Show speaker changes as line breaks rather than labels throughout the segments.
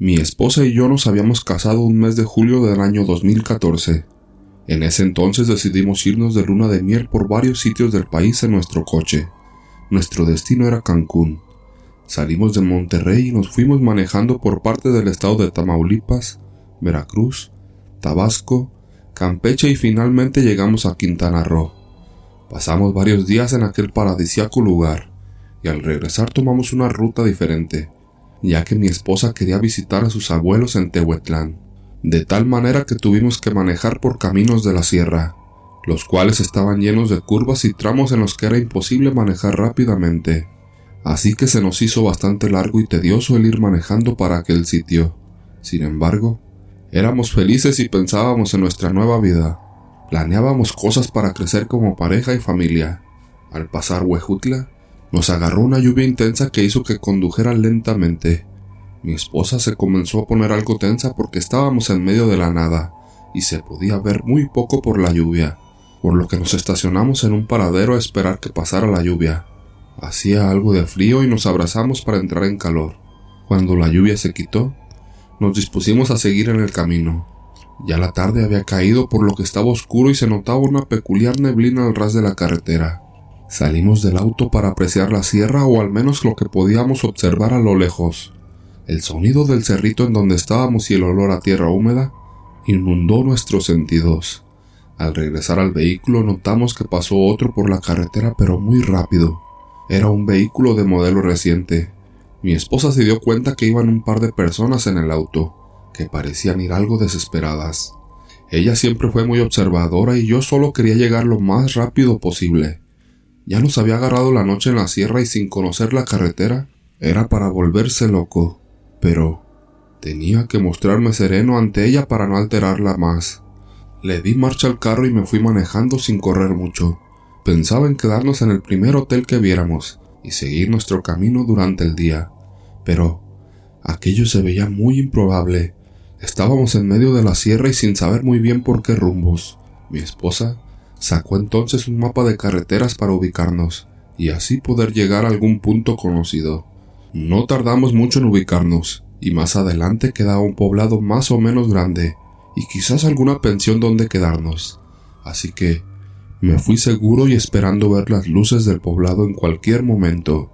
Mi esposa y yo nos habíamos casado un mes de julio del año 2014. En ese entonces decidimos irnos de luna de miel por varios sitios del país en nuestro coche. Nuestro destino era Cancún. Salimos de Monterrey y nos fuimos manejando por parte del estado de Tamaulipas, Veracruz, Tabasco, Campeche y finalmente llegamos a Quintana Roo. Pasamos varios días en aquel paradisiaco lugar y al regresar tomamos una ruta diferente, ya que mi esposa quería visitar a sus abuelos en Tehuetlán, de tal manera que tuvimos que manejar por caminos de la sierra, los cuales estaban llenos de curvas y tramos en los que era imposible manejar rápidamente, así que se nos hizo bastante largo y tedioso el ir manejando para aquel sitio. Sin embargo, éramos felices y pensábamos en nuestra nueva vida. Planeábamos cosas para crecer como pareja y familia. Al pasar Huejutla, nos agarró una lluvia intensa que hizo que condujera lentamente. Mi esposa se comenzó a poner algo tensa porque estábamos en medio de la nada y se podía ver muy poco por la lluvia, por lo que nos estacionamos en un paradero a esperar que pasara la lluvia. Hacía algo de frío y nos abrazamos para entrar en calor. Cuando la lluvia se quitó, nos dispusimos a seguir en el camino. Ya la tarde había caído por lo que estaba oscuro y se notaba una peculiar neblina al ras de la carretera. Salimos del auto para apreciar la sierra o al menos lo que podíamos observar a lo lejos. El sonido del cerrito en donde estábamos y el olor a tierra húmeda inundó nuestros sentidos. Al regresar al vehículo notamos que pasó otro por la carretera pero muy rápido. Era un vehículo de modelo reciente. Mi esposa se dio cuenta que iban un par de personas en el auto que parecían ir algo desesperadas. Ella siempre fue muy observadora y yo solo quería llegar lo más rápido posible. Ya nos había agarrado la noche en la sierra y sin conocer la carretera era para volverse loco, pero tenía que mostrarme sereno ante ella para no alterarla más. Le di marcha al carro y me fui manejando sin correr mucho. Pensaba en quedarnos en el primer hotel que viéramos y seguir nuestro camino durante el día, pero aquello se veía muy improbable Estábamos en medio de la sierra y sin saber muy bien por qué rumbos. Mi esposa sacó entonces un mapa de carreteras para ubicarnos y así poder llegar a algún punto conocido. No tardamos mucho en ubicarnos, y más adelante quedaba un poblado más o menos grande, y quizás alguna pensión donde quedarnos. Así que me fui seguro y esperando ver las luces del poblado en cualquier momento.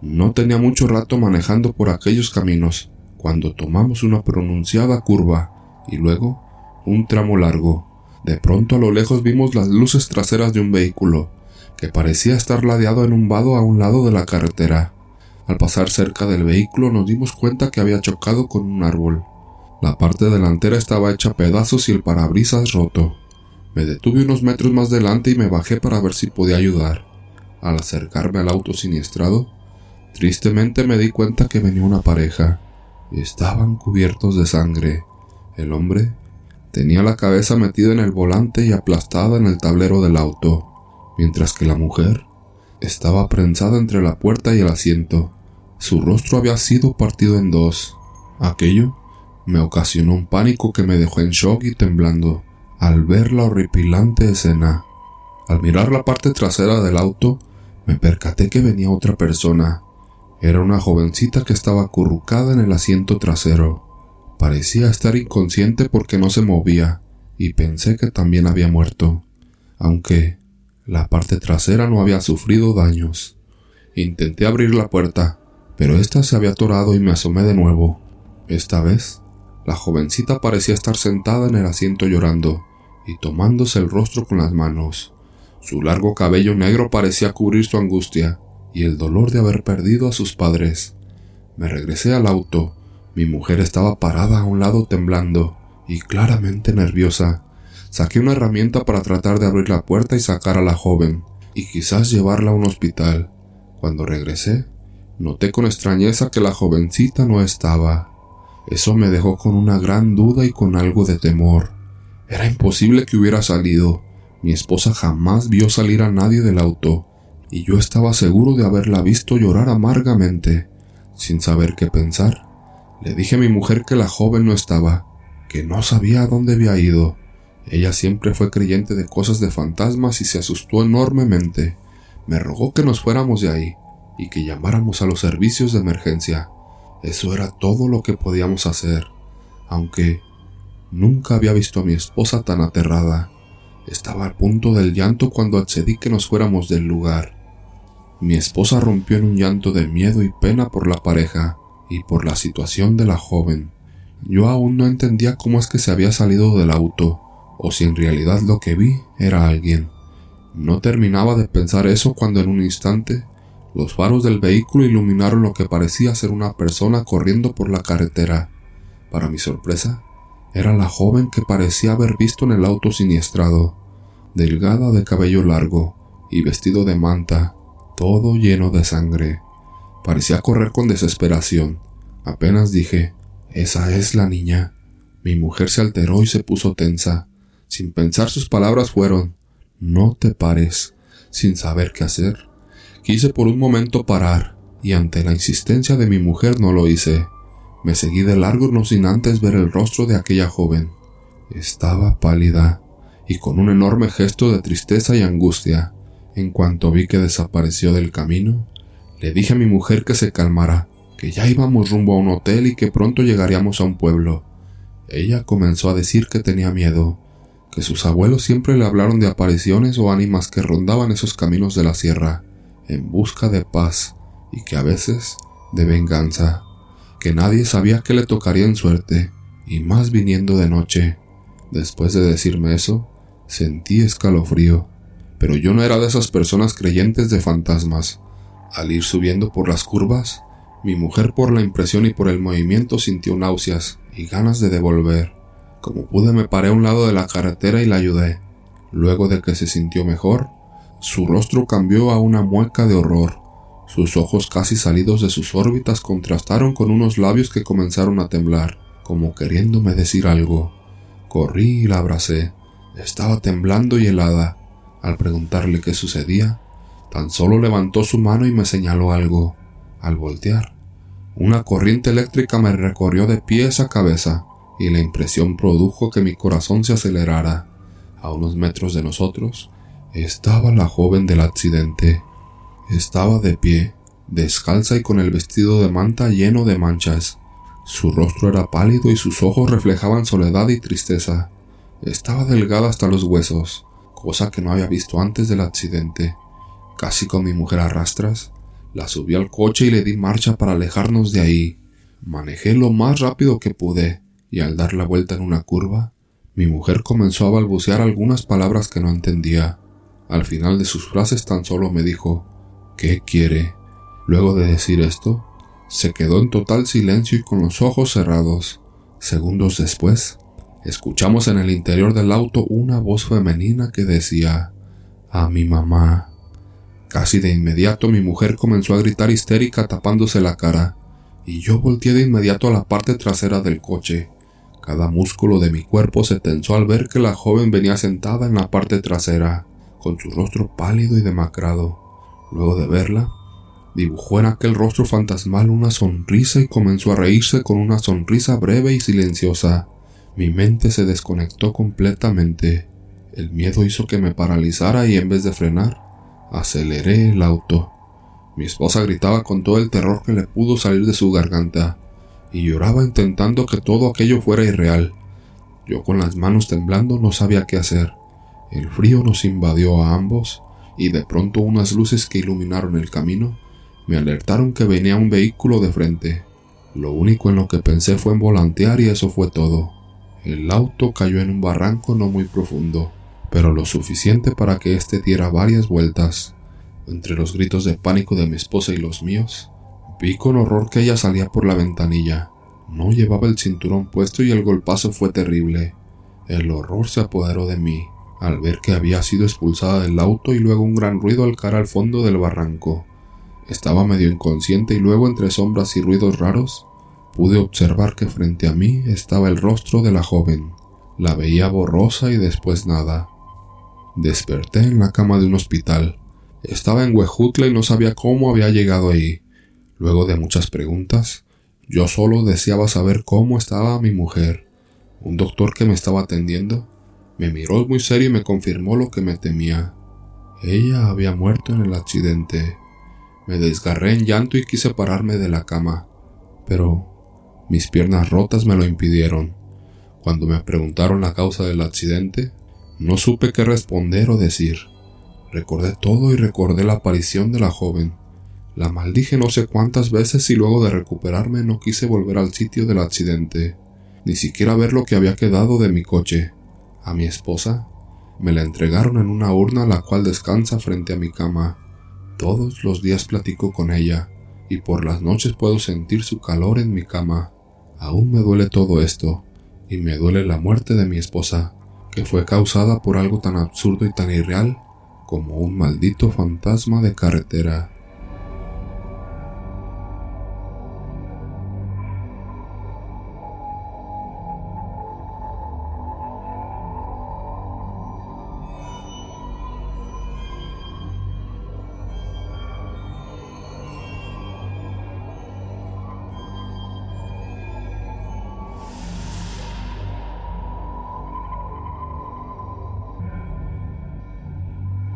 No tenía mucho rato manejando por aquellos caminos, cuando tomamos una pronunciada curva y luego un tramo largo. De pronto a lo lejos vimos las luces traseras de un vehículo, que parecía estar ladeado en un vado a un lado de la carretera. Al pasar cerca del vehículo nos dimos cuenta que había chocado con un árbol. La parte delantera estaba hecha a pedazos y el parabrisas roto. Me detuve unos metros más delante y me bajé para ver si podía ayudar. Al acercarme al auto siniestrado, tristemente me di cuenta que venía una pareja. Estaban cubiertos de sangre. El hombre tenía la cabeza metida en el volante y aplastada en el tablero del auto, mientras que la mujer estaba prensada entre la puerta y el asiento. Su rostro había sido partido en dos. Aquello me ocasionó un pánico que me dejó en shock y temblando al ver la horripilante escena. Al mirar la parte trasera del auto, me percaté que venía otra persona, era una jovencita que estaba acurrucada en el asiento trasero. Parecía estar inconsciente porque no se movía, y pensé que también había muerto, aunque la parte trasera no había sufrido daños. Intenté abrir la puerta, pero ésta se había atorado y me asomé de nuevo. Esta vez, la jovencita parecía estar sentada en el asiento llorando y tomándose el rostro con las manos. Su largo cabello negro parecía cubrir su angustia, y el dolor de haber perdido a sus padres. Me regresé al auto. Mi mujer estaba parada a un lado temblando y claramente nerviosa. Saqué una herramienta para tratar de abrir la puerta y sacar a la joven, y quizás llevarla a un hospital. Cuando regresé, noté con extrañeza que la jovencita no estaba. Eso me dejó con una gran duda y con algo de temor. Era imposible que hubiera salido. Mi esposa jamás vio salir a nadie del auto y yo estaba seguro de haberla visto llorar amargamente, sin saber qué pensar. Le dije a mi mujer que la joven no estaba, que no sabía a dónde había ido. Ella siempre fue creyente de cosas de fantasmas y se asustó enormemente. Me rogó que nos fuéramos de ahí y que llamáramos a los servicios de emergencia. Eso era todo lo que podíamos hacer, aunque nunca había visto a mi esposa tan aterrada. Estaba al punto del llanto cuando accedí que nos fuéramos del lugar. Mi esposa rompió en un llanto de miedo y pena por la pareja y por la situación de la joven. Yo aún no entendía cómo es que se había salido del auto, o si en realidad lo que vi era alguien. No terminaba de pensar eso cuando en un instante los faros del vehículo iluminaron lo que parecía ser una persona corriendo por la carretera. Para mi sorpresa, era la joven que parecía haber visto en el auto siniestrado, delgada de cabello largo y vestido de manta, todo lleno de sangre. Parecía correr con desesperación. Apenas dije, esa es la niña. Mi mujer se alteró y se puso tensa. Sin pensar sus palabras fueron, no te pares, sin saber qué hacer. Quise por un momento parar, y ante la insistencia de mi mujer no lo hice. Me seguí de largo no sin antes ver el rostro de aquella joven. Estaba pálida, y con un enorme gesto de tristeza y angustia. En cuanto vi que desapareció del camino, le dije a mi mujer que se calmara, que ya íbamos rumbo a un hotel y que pronto llegaríamos a un pueblo. Ella comenzó a decir que tenía miedo, que sus abuelos siempre le hablaron de apariciones o ánimas que rondaban esos caminos de la sierra, en busca de paz y que a veces de venganza, que nadie sabía que le tocaría en suerte, y más viniendo de noche. Después de decirme eso, sentí escalofrío, pero yo no era de esas personas creyentes de fantasmas. Al ir subiendo por las curvas, mi mujer por la impresión y por el movimiento sintió náuseas y ganas de devolver. Como pude me paré a un lado de la carretera y la ayudé. Luego de que se sintió mejor, su rostro cambió a una mueca de horror. Sus ojos casi salidos de sus órbitas contrastaron con unos labios que comenzaron a temblar, como queriéndome decir algo. Corrí y la abracé. Estaba temblando y helada. Al preguntarle qué sucedía, tan solo levantó su mano y me señaló algo. Al voltear, una corriente eléctrica me recorrió de pies a cabeza, y la impresión produjo que mi corazón se acelerara. A unos metros de nosotros, estaba la joven del accidente. Estaba de pie, descalza y con el vestido de manta lleno de manchas. Su rostro era pálido y sus ojos reflejaban soledad y tristeza. Estaba delgada hasta los huesos, cosa que no había visto antes del accidente. Casi con mi mujer a rastras, la subí al coche y le di marcha para alejarnos de ahí. Manejé lo más rápido que pude, y al dar la vuelta en una curva, mi mujer comenzó a balbucear algunas palabras que no entendía. Al final de sus frases tan solo me dijo ¿Qué quiere? Luego de decir esto, se quedó en total silencio y con los ojos cerrados. Segundos después, escuchamos en el interior del auto una voz femenina que decía A mi mamá. Casi de inmediato mi mujer comenzó a gritar histérica tapándose la cara, y yo volteé de inmediato a la parte trasera del coche. Cada músculo de mi cuerpo se tensó al ver que la joven venía sentada en la parte trasera con su rostro pálido y demacrado. Luego de verla, dibujó en aquel rostro fantasmal una sonrisa y comenzó a reírse con una sonrisa breve y silenciosa. Mi mente se desconectó completamente. El miedo hizo que me paralizara y en vez de frenar, aceleré el auto. Mi esposa gritaba con todo el terror que le pudo salir de su garganta y lloraba intentando que todo aquello fuera irreal. Yo con las manos temblando no sabía qué hacer. El frío nos invadió a ambos y de pronto unas luces que iluminaron el camino me alertaron que venía un vehículo de frente. Lo único en lo que pensé fue en volantear y eso fue todo. El auto cayó en un barranco no muy profundo, pero lo suficiente para que éste diera varias vueltas. Entre los gritos de pánico de mi esposa y los míos, vi con horror que ella salía por la ventanilla. No llevaba el cinturón puesto y el golpazo fue terrible. El horror se apoderó de mí al ver que había sido expulsada del auto y luego un gran ruido al cara al fondo del barranco. Estaba medio inconsciente y luego entre sombras y ruidos raros pude observar que frente a mí estaba el rostro de la joven. La veía borrosa y después nada. Desperté en la cama de un hospital. Estaba en Huejutla y no sabía cómo había llegado ahí. Luego de muchas preguntas, yo solo deseaba saber cómo estaba mi mujer. Un doctor que me estaba atendiendo me miró muy serio y me confirmó lo que me temía. Ella había muerto en el accidente. Me desgarré en llanto y quise pararme de la cama, pero mis piernas rotas me lo impidieron. Cuando me preguntaron la causa del accidente, no supe qué responder o decir. Recordé todo y recordé la aparición de la joven. La maldije no sé cuántas veces y luego de recuperarme no quise volver al sitio del accidente, ni siquiera ver lo que había quedado de mi coche. A mi esposa me la entregaron en una urna la cual descansa frente a mi cama. Todos los días platico con ella y por las noches puedo sentir su calor en mi cama. Aún me duele todo esto y me duele la muerte de mi esposa, que fue causada por algo tan absurdo y tan irreal como un maldito fantasma de carretera.